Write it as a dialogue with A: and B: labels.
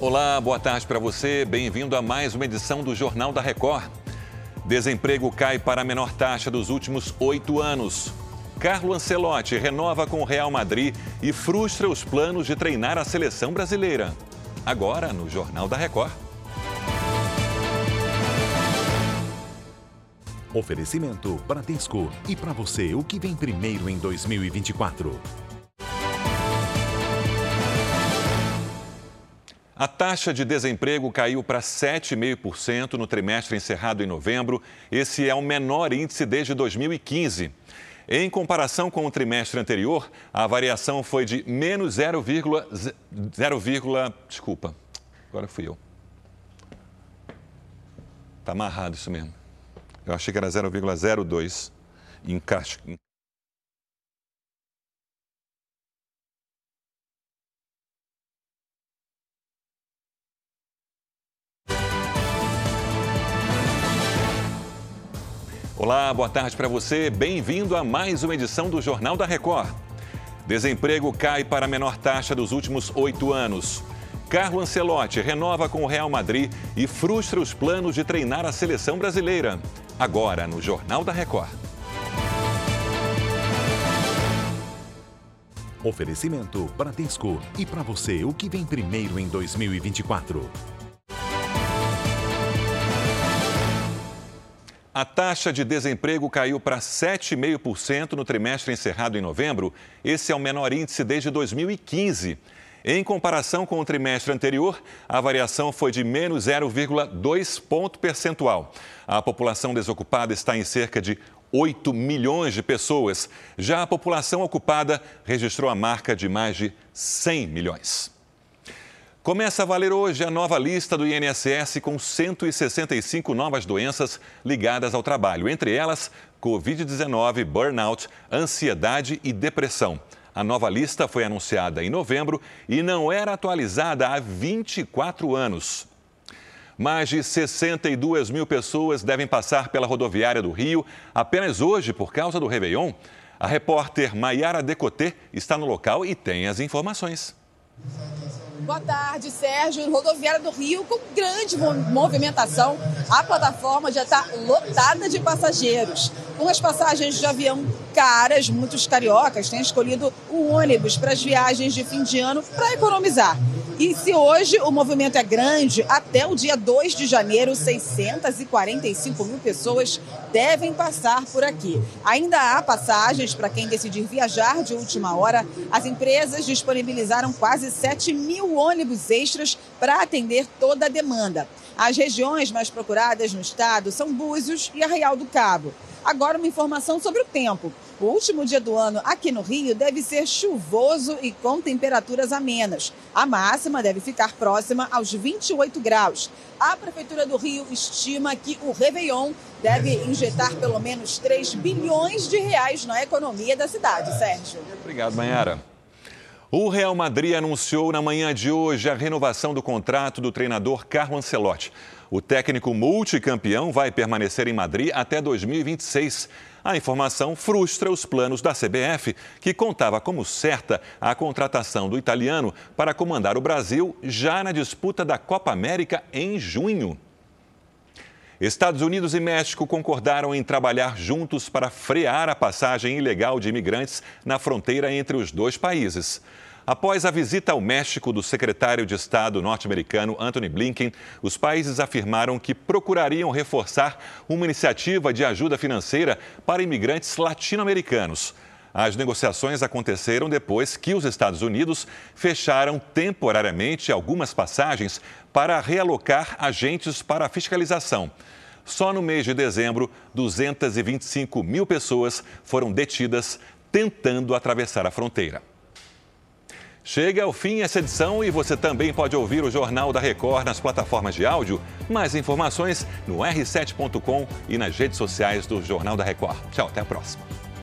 A: Olá, boa tarde para você. Bem-vindo a mais uma edição do Jornal da Record. Desemprego cai para a menor taxa dos últimos oito anos. Carlo Ancelotti renova com o Real Madrid e frustra os planos de treinar a seleção brasileira. Agora, no Jornal da Record.
B: Oferecimento Bradesco. E para você, o que vem primeiro em 2024?
A: A taxa de desemprego caiu para 7,5% no trimestre encerrado em novembro. Esse é o menor índice desde 2015. Em comparação com o trimestre anterior, a variação foi de menos 0, 0, desculpa, agora fui eu. Está amarrado isso mesmo. Eu achei que era 0,02 em. Olá, boa tarde para você. Bem-vindo a mais uma edição do Jornal da Record. Desemprego cai para a menor taxa dos últimos oito anos. Carlo Ancelotti renova com o Real Madrid e frustra os planos de treinar a seleção brasileira. Agora, no Jornal da Record.
B: Oferecimento Bradesco. E para você, o que vem primeiro em 2024?
A: A taxa de desemprego caiu para 7,5% no trimestre encerrado em novembro. Esse é o menor índice desde 2015. Em comparação com o trimestre anterior, a variação foi de menos 0,2 ponto percentual. A população desocupada está em cerca de 8 milhões de pessoas. Já a população ocupada registrou a marca de mais de 100 milhões. Começa a valer hoje a nova lista do INSS com 165 novas doenças ligadas ao trabalho, entre elas Covid-19, burnout, ansiedade e depressão. A nova lista foi anunciada em novembro e não era atualizada há 24 anos. Mais de 62 mil pessoas devem passar pela rodoviária do Rio apenas hoje por causa do Réveillon. A repórter Maiara Decotê está no local e tem as informações.
C: Boa tarde, Sérgio. Rodoviária do Rio com grande movimentação. A plataforma já está lotada de passageiros. Com as passagens de avião caras, muitos cariocas têm escolhido o ônibus para as viagens de fim de ano para economizar. E se hoje o movimento é grande, até o dia 2 de janeiro, 645 mil pessoas devem passar por aqui. Ainda há passagens para quem decidir viajar de última hora. As empresas disponibilizaram quase 7 mil ônibus extras para atender toda a demanda. As regiões mais procuradas no estado são Búzios e Arraial do Cabo. Agora, uma informação sobre o tempo. O último dia do ano aqui no Rio deve ser chuvoso e com temperaturas amenas. A máxima deve ficar próxima aos 28 graus. A Prefeitura do Rio estima que o Réveillon deve injetar pelo menos 3 bilhões de reais na economia da cidade. Sérgio.
A: Obrigado, Manhara. O Real Madrid anunciou na manhã de hoje a renovação do contrato do treinador Carlo Ancelotti. O técnico multicampeão vai permanecer em Madrid até 2026. A informação frustra os planos da CBF, que contava como certa a contratação do italiano para comandar o Brasil já na disputa da Copa América em junho. Estados Unidos e México concordaram em trabalhar juntos para frear a passagem ilegal de imigrantes na fronteira entre os dois países. Após a visita ao México do secretário de Estado norte-americano Anthony Blinken, os países afirmaram que procurariam reforçar uma iniciativa de ajuda financeira para imigrantes latino-americanos. As negociações aconteceram depois que os Estados Unidos fecharam temporariamente algumas passagens para realocar agentes para fiscalização. Só no mês de dezembro, 225 mil pessoas foram detidas tentando atravessar a fronteira. Chega ao fim essa edição e você também pode ouvir o Jornal da Record nas plataformas de áudio. Mais informações no r7.com e nas redes sociais do Jornal da Record. Tchau, até a próxima.